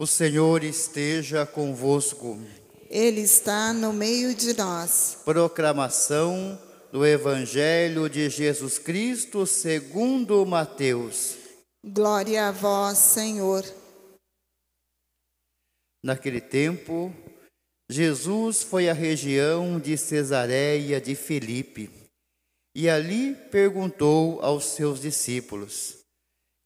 O Senhor esteja convosco. Ele está no meio de nós. Proclamação do Evangelho de Jesus Cristo segundo Mateus. Glória a vós, Senhor. Naquele tempo, Jesus foi à região de Cesareia de Filipe e ali perguntou aos seus discípulos: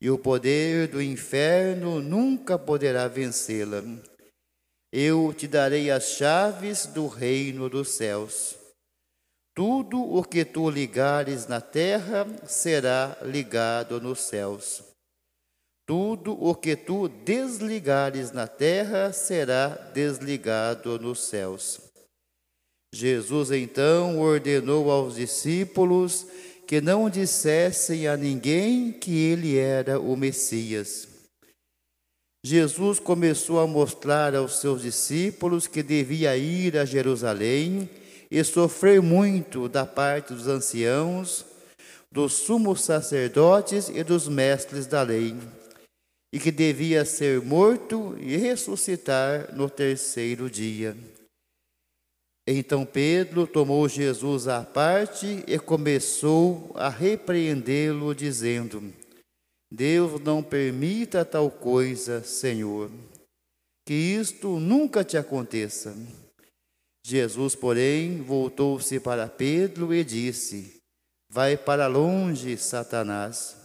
e o poder do inferno nunca poderá vencê-la. Eu te darei as chaves do reino dos céus. Tudo o que tu ligares na terra será ligado nos céus. Tudo o que tu desligares na terra será desligado nos céus. Jesus então ordenou aos discípulos que não dissessem a ninguém que ele era o Messias. Jesus começou a mostrar aos seus discípulos que devia ir a Jerusalém e sofrer muito da parte dos anciãos, dos sumos sacerdotes e dos mestres da lei, e que devia ser morto e ressuscitar no terceiro dia. Então Pedro tomou Jesus à parte e começou a repreendê-lo, dizendo: Deus não permita tal coisa, Senhor, que isto nunca te aconteça. Jesus, porém, voltou-se para Pedro e disse: Vai para longe, Satanás.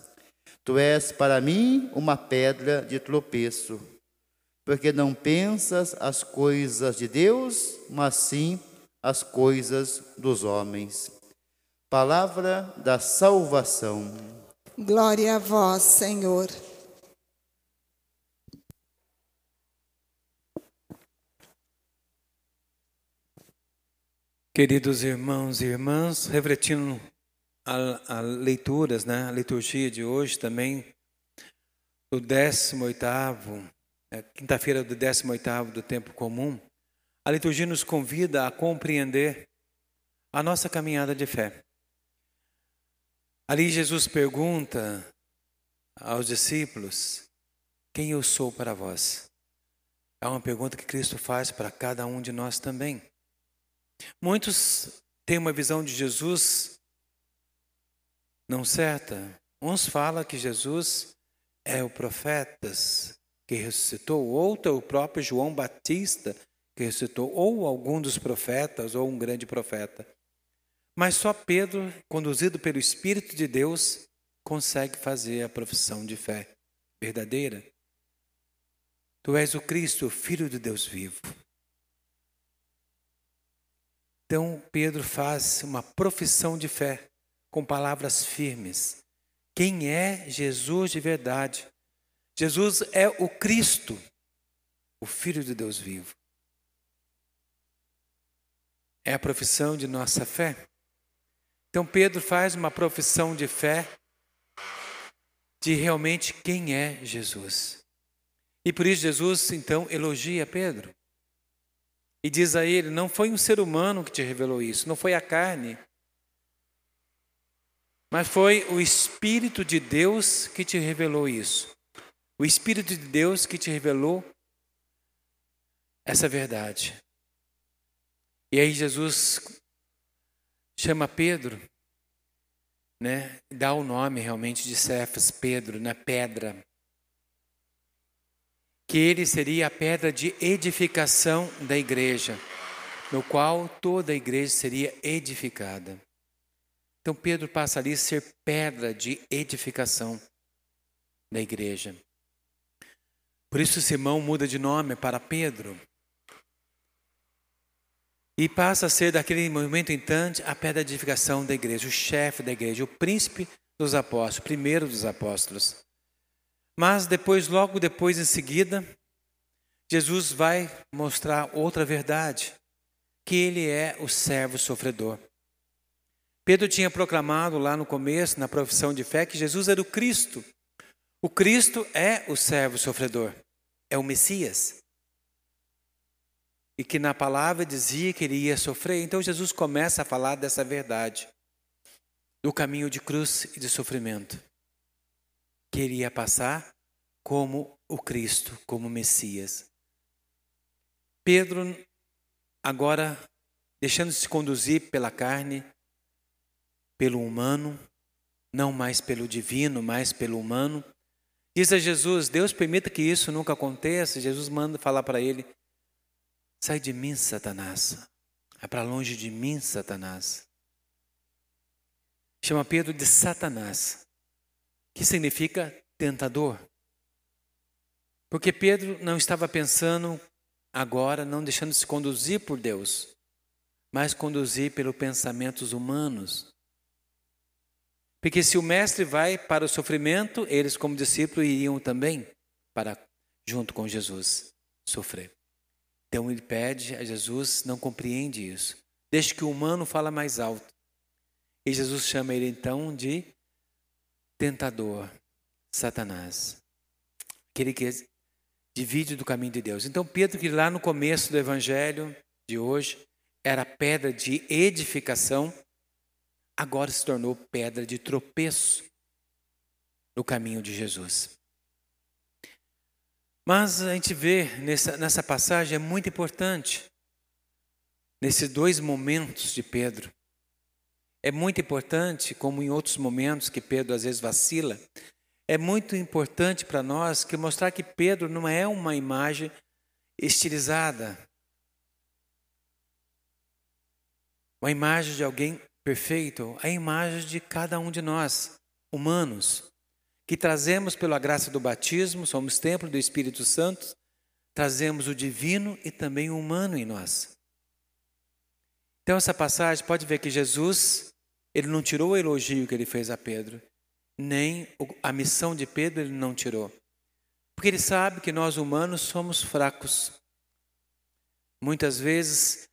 Tu és para mim uma pedra de tropeço, porque não pensas as coisas de Deus, mas sim as coisas dos homens. Palavra da salvação. Glória a vós, Senhor. Queridos irmãos e irmãs, refletindo a, a leituras, né, a liturgia de hoje também, do 18 é, quinta-feira do 18 do tempo comum, a liturgia nos convida a compreender a nossa caminhada de fé. Ali Jesus pergunta aos discípulos: Quem eu sou para vós? É uma pergunta que Cristo faz para cada um de nós também. Muitos têm uma visão de Jesus não certa. Uns falam que Jesus é o profeta que ressuscitou, outro é o próprio João Batista que ressuscitou, ou algum dos profetas, ou um grande profeta. Mas só Pedro, conduzido pelo Espírito de Deus, consegue fazer a profissão de fé verdadeira. Tu és o Cristo, o Filho de Deus vivo. Então Pedro faz uma profissão de fé com palavras firmes. Quem é Jesus de verdade? Jesus é o Cristo, o Filho de Deus vivo é a profissão de nossa fé. Então Pedro faz uma profissão de fé de realmente quem é Jesus. E por isso Jesus então elogia Pedro. E diz a ele: Não foi um ser humano que te revelou isso, não foi a carne, mas foi o Espírito de Deus que te revelou isso. O Espírito de Deus que te revelou essa verdade. E aí Jesus chama Pedro, né? Dá o nome realmente de Cefas, Pedro, na né? pedra. Que ele seria a pedra de edificação da igreja. no qual toda a igreja seria edificada. Então Pedro passa ali a ser pedra de edificação da igreja. Por isso Simão muda de nome para Pedro. E passa a ser, daquele momento em diante, a pedra de edificação da igreja, o chefe da igreja, o príncipe dos apóstolos, o primeiro dos apóstolos. Mas depois, logo depois, em seguida, Jesus vai mostrar outra verdade, que ele é o servo sofredor. Pedro tinha proclamado lá no começo, na profissão de fé, que Jesus era o Cristo. O Cristo é o servo sofredor, é o Messias. E que na palavra dizia que ele ia sofrer. Então Jesus começa a falar dessa verdade, do caminho de cruz e de sofrimento, que ele ia passar como o Cristo, como o Messias. Pedro, agora, deixando-se conduzir pela carne, pelo humano, não mais pelo divino, mas pelo humano, diz a Jesus: Deus permita que isso nunca aconteça. Jesus manda falar para ele: Sai de mim, Satanás. É para longe de mim, Satanás. Chama Pedro de Satanás, que significa tentador. Porque Pedro não estava pensando agora, não deixando se conduzir por Deus, mas conduzir pelos pensamentos humanos. Porque se o mestre vai para o sofrimento, eles como discípulos iriam também para junto com Jesus sofrer. Então ele pede a Jesus, não compreende isso. Deixa que o humano fala mais alto. E Jesus chama ele então de tentador, Satanás. Aquele que divide do caminho de Deus. Então, Pedro, que lá no começo do evangelho de hoje era pedra de edificação, agora se tornou pedra de tropeço no caminho de Jesus. Mas a gente vê nessa, nessa passagem, é muito importante, nesses dois momentos de Pedro. É muito importante, como em outros momentos que Pedro às vezes vacila, é muito importante para nós que mostrar que Pedro não é uma imagem estilizada, uma imagem de alguém perfeito, a imagem de cada um de nós, humanos, que trazemos pela graça do batismo, somos templo do Espírito Santo, trazemos o divino e também o humano em nós. Então essa passagem pode ver que Jesus, ele não tirou o elogio que ele fez a Pedro, nem a missão de Pedro ele não tirou. Porque ele sabe que nós humanos somos fracos. Muitas vezes,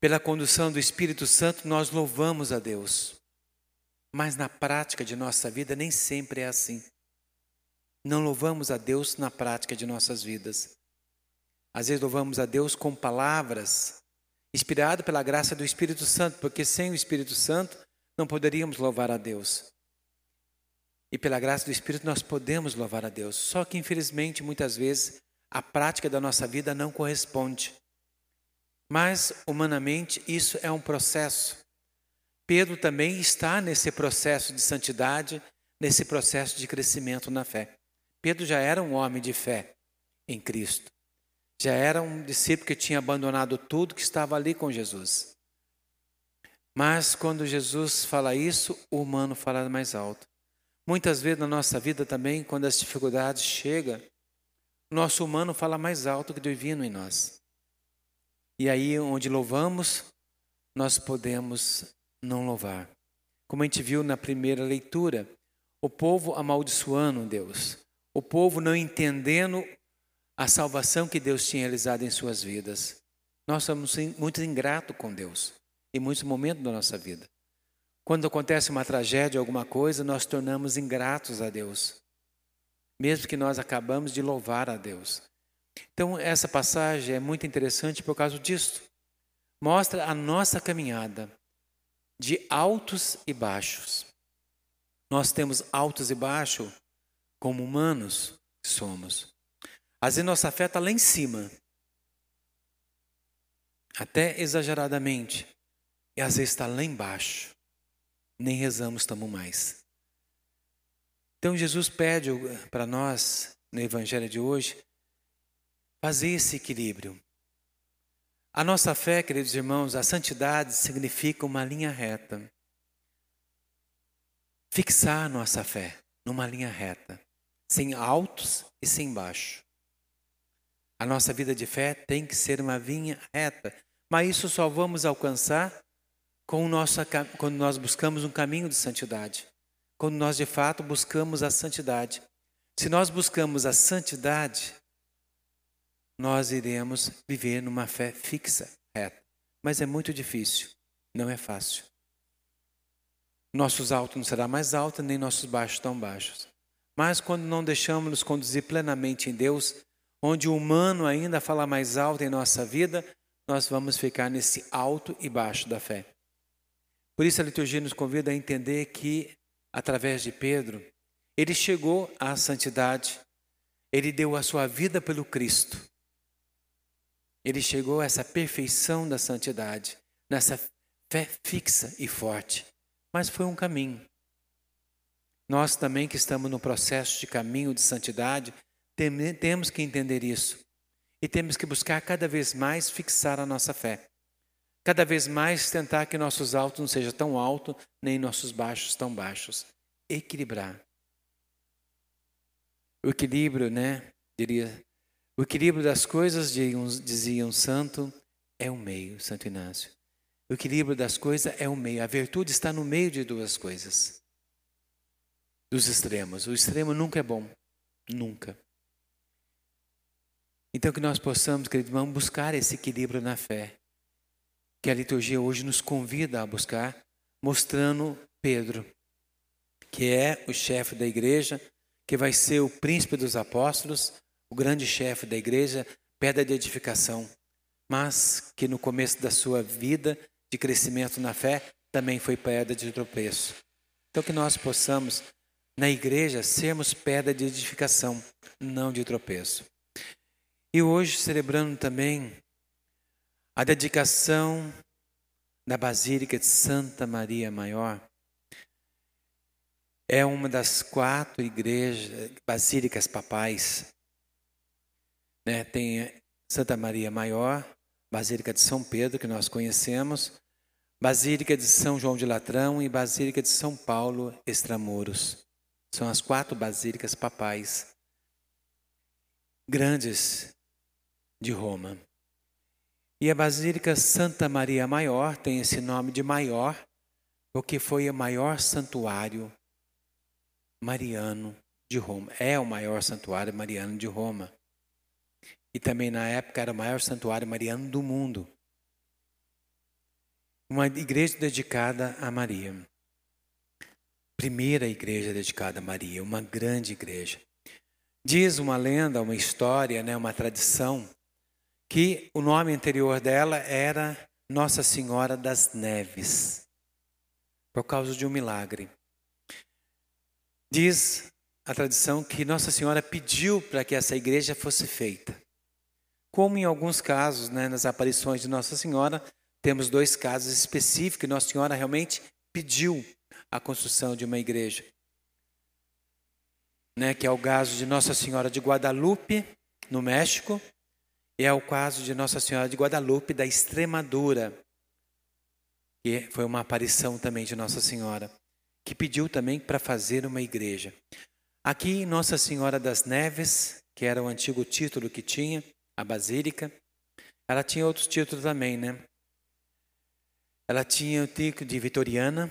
pela condução do Espírito Santo, nós louvamos a Deus. Mas na prática de nossa vida nem sempre é assim. Não louvamos a Deus na prática de nossas vidas. Às vezes louvamos a Deus com palavras, inspirado pela graça do Espírito Santo, porque sem o Espírito Santo não poderíamos louvar a Deus. E pela graça do Espírito nós podemos louvar a Deus. Só que infelizmente muitas vezes a prática da nossa vida não corresponde. Mas humanamente isso é um processo. Pedro também está nesse processo de santidade, nesse processo de crescimento na fé. Pedro já era um homem de fé em Cristo. Já era um discípulo que tinha abandonado tudo que estava ali com Jesus. Mas quando Jesus fala isso, o humano fala mais alto. Muitas vezes na nossa vida também, quando as dificuldades chegam, nosso humano fala mais alto que o divino em nós. E aí, onde louvamos, nós podemos não louvar. Como a gente viu na primeira leitura, o povo amaldiçoando Deus, o povo não entendendo a salvação que Deus tinha realizado em suas vidas. Nós somos muito ingratos com Deus em muitos momentos da nossa vida. Quando acontece uma tragédia, alguma coisa, nós tornamos ingratos a Deus, mesmo que nós acabamos de louvar a Deus. Então, essa passagem é muito interessante por causa disso. Mostra a nossa caminhada de altos e baixos. Nós temos altos e baixos como humanos que somos. Às vezes nossa fé está lá em cima, até exageradamente, e às vezes está lá embaixo nem rezamos tamo mais. Então Jesus pede para nós, no Evangelho de hoje, fazer esse equilíbrio. A nossa fé, queridos irmãos, a santidade significa uma linha reta. Fixar nossa fé numa linha reta, sem altos e sem baixos. A nossa vida de fé tem que ser uma linha reta, mas isso só vamos alcançar nosso, quando nós buscamos um caminho de santidade, quando nós de fato buscamos a santidade. Se nós buscamos a santidade, nós iremos viver numa fé fixa, reta. Mas é muito difícil, não é fácil. Nossos altos não serão mais altos, nem nossos baixos tão baixos. Mas quando não deixamos nos conduzir plenamente em Deus, onde o humano ainda fala mais alto em nossa vida, nós vamos ficar nesse alto e baixo da fé. Por isso a liturgia nos convida a entender que, através de Pedro, ele chegou à santidade, ele deu a sua vida pelo Cristo. Ele chegou a essa perfeição da santidade, nessa fé fixa e forte. Mas foi um caminho. Nós também que estamos no processo de caminho de santidade, temos que entender isso. E temos que buscar cada vez mais fixar a nossa fé. Cada vez mais tentar que nossos altos não sejam tão altos, nem nossos baixos tão baixos. Equilibrar. O equilíbrio, né? Diria, o equilíbrio das coisas, dizia um santo, é o meio, Santo Inácio. O equilíbrio das coisas é o meio. A virtude está no meio de duas coisas. Dos extremos. O extremo nunca é bom. Nunca. Então, que nós possamos, querido irmão, buscar esse equilíbrio na fé, que a liturgia hoje nos convida a buscar, mostrando Pedro, que é o chefe da igreja, que vai ser o príncipe dos apóstolos, o grande chefe da igreja, pedra de edificação, mas que no começo da sua vida de crescimento na fé também foi pedra de tropeço. Então, que nós possamos, na igreja, sermos pedra de edificação, não de tropeço. E hoje celebrando também a dedicação da Basílica de Santa Maria Maior. É uma das quatro igrejas, basílicas papais. Né? Tem Santa Maria Maior, Basílica de São Pedro, que nós conhecemos, Basílica de São João de Latrão e Basílica de São Paulo Extramuros. São as quatro basílicas papais grandes de Roma. E a Basílica Santa Maria Maior tem esse nome de maior, porque foi o maior santuário mariano de Roma. É o maior santuário mariano de Roma. E também na época era o maior santuário mariano do mundo. Uma igreja dedicada a Maria. Primeira igreja dedicada a Maria, uma grande igreja. Diz uma lenda, uma história, né, uma tradição, que o nome anterior dela era Nossa Senhora das Neves, por causa de um milagre. Diz a tradição que Nossa Senhora pediu para que essa igreja fosse feita. Como em alguns casos, né, nas aparições de Nossa Senhora, temos dois casos específicos que Nossa Senhora realmente pediu a construção de uma igreja. Né, que é o caso de Nossa Senhora de Guadalupe, no México, e é o caso de Nossa Senhora de Guadalupe da Extremadura, que foi uma aparição também de Nossa Senhora, que pediu também para fazer uma igreja. Aqui, Nossa Senhora das Neves, que era o antigo título que tinha, a Basílica, ela tinha outros títulos também, né? Ela tinha o título de Vitoriana,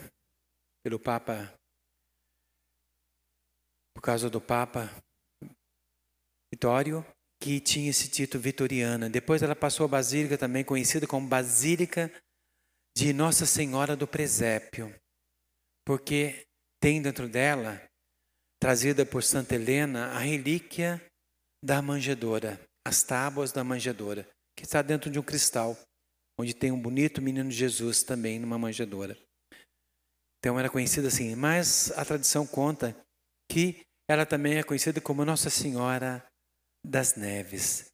pelo Papa, por causa do Papa Vitório, que tinha esse título vitoriana. Depois ela passou a basílica também conhecida como Basílica de Nossa Senhora do Presépio, porque tem dentro dela, trazida por Santa Helena, a relíquia da manjedoura, as tábuas da manjedoura, que está dentro de um cristal, onde tem um bonito menino Jesus também numa manjedoura. Então era conhecida assim, mas a tradição conta que ela também é conhecida como Nossa Senhora das Neves,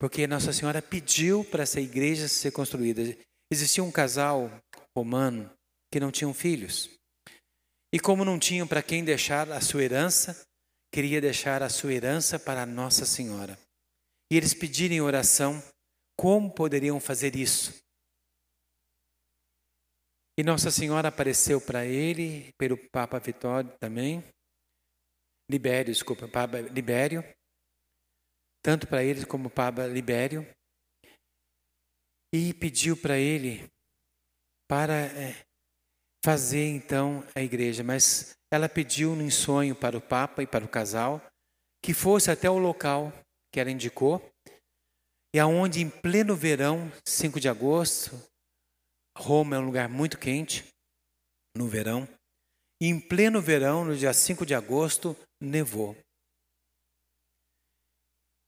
porque Nossa Senhora pediu para essa igreja ser construída. Existia um casal romano que não tinham filhos. E como não tinham para quem deixar a sua herança, queria deixar a sua herança para Nossa Senhora. E eles pediram em oração como poderiam fazer isso. E Nossa Senhora apareceu para ele, pelo Papa Vitório também, Libério, desculpa, Papa Libério, tanto para ele como Papa Libério, e pediu para ele para é, fazer então a igreja, mas ela pediu em sonho para o Papa e para o casal que fosse até o local que ela indicou, e aonde em pleno verão, 5 de agosto, Roma é um lugar muito quente no verão, e em pleno verão, no dia 5 de agosto, nevou.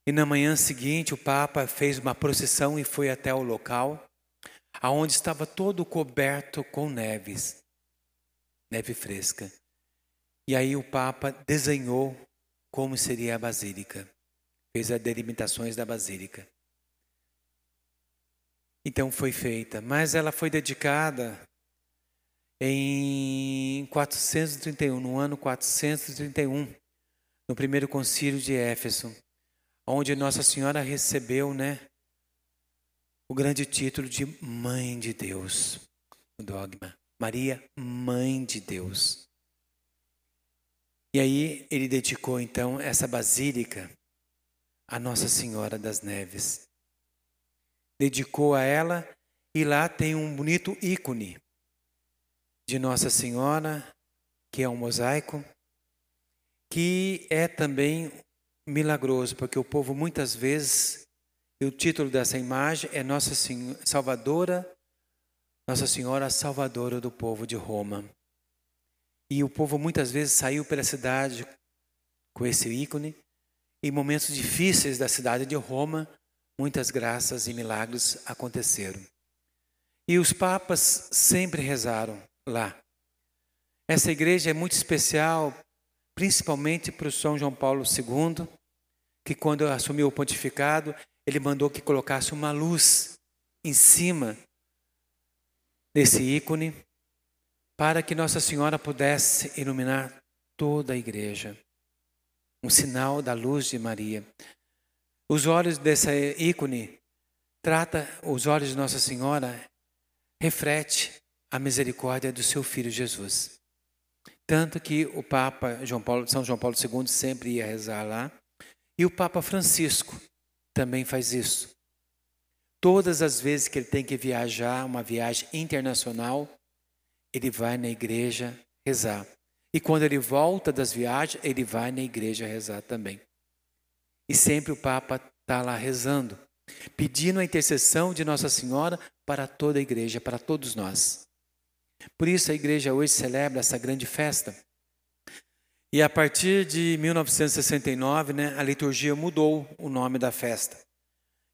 E na manhã seguinte, o Papa fez uma procissão e foi até o local, aonde estava todo coberto com neves, neve fresca. E aí o Papa desenhou como seria a basílica, fez as delimitações da basílica. Então foi feita, mas ela foi dedicada em 431, no ano 431, no primeiro concílio de Éfeso, onde Nossa Senhora recebeu, né, o grande título de Mãe de Deus, o dogma. Maria, Mãe de Deus. E aí ele dedicou então essa basílica a Nossa Senhora das Neves dedicou a ela e lá tem um bonito ícone de Nossa Senhora, que é um mosaico, que é também milagroso, porque o povo muitas vezes, e o título dessa imagem é Nossa Senhora Salvadora, Nossa Senhora Salvadora do povo de Roma. E o povo muitas vezes saiu pela cidade com esse ícone, em momentos difíceis da cidade de Roma, muitas graças e milagres aconteceram. E os papas sempre rezaram lá. Essa igreja é muito especial, principalmente para o São João Paulo II, que quando assumiu o pontificado, ele mandou que colocasse uma luz em cima desse ícone, para que Nossa Senhora pudesse iluminar toda a igreja. Um sinal da luz de Maria. Os olhos dessa ícone trata os olhos de Nossa Senhora reflete a misericórdia do seu filho Jesus. Tanto que o Papa João Paulo, São João Paulo II sempre ia rezar lá, e o Papa Francisco também faz isso. Todas as vezes que ele tem que viajar, uma viagem internacional, ele vai na igreja rezar. E quando ele volta das viagens, ele vai na igreja rezar também. E sempre o Papa está lá rezando, pedindo a intercessão de Nossa Senhora para toda a igreja, para todos nós. Por isso a igreja hoje celebra essa grande festa. E a partir de 1969, né, a liturgia mudou o nome da festa,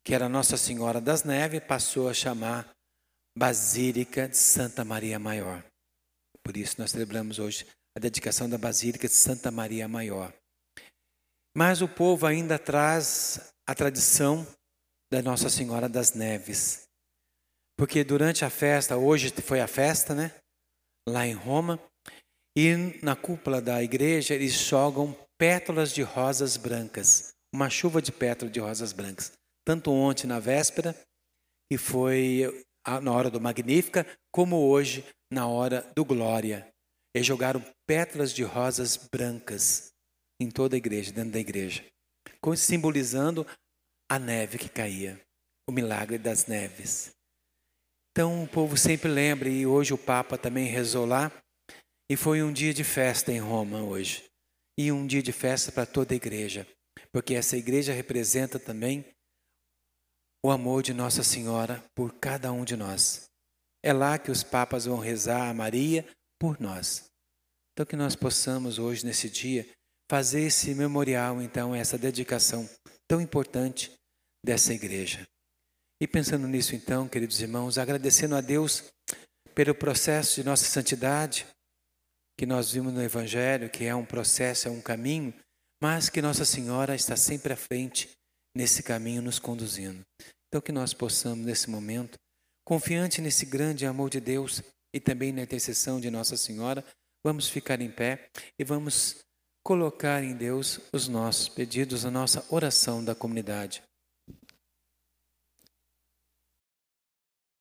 que era Nossa Senhora das Neves, passou a chamar Basílica de Santa Maria Maior. Por isso nós celebramos hoje dedicação da Basílica de Santa Maria Maior. Mas o povo ainda traz a tradição da Nossa Senhora das Neves. Porque durante a festa, hoje foi a festa, né? Lá em Roma, e na cúpula da igreja eles jogam pétalas de rosas brancas, uma chuva de pétalas de rosas brancas. Tanto ontem na véspera, que foi na hora do Magnífica, como hoje na hora do Glória. Eles jogaram pétalas de rosas brancas em toda a igreja, dentro da igreja, simbolizando a neve que caía, o milagre das neves. Então o povo sempre lembra, e hoje o Papa também rezou lá, e foi um dia de festa em Roma hoje, e um dia de festa para toda a igreja, porque essa igreja representa também o amor de Nossa Senhora por cada um de nós. É lá que os papas vão rezar a Maria por nós. Então que nós possamos hoje, nesse dia, fazer esse memorial, então, essa dedicação tão importante dessa igreja. E pensando nisso, então, queridos irmãos, agradecendo a Deus pelo processo de nossa santidade, que nós vimos no Evangelho, que é um processo, é um caminho, mas que Nossa Senhora está sempre à frente nesse caminho, nos conduzindo. Então, que nós possamos, nesse momento, confiante nesse grande amor de Deus e também na intercessão de Nossa Senhora, vamos ficar em pé e vamos colocar em Deus os nossos pedidos, a nossa oração da comunidade.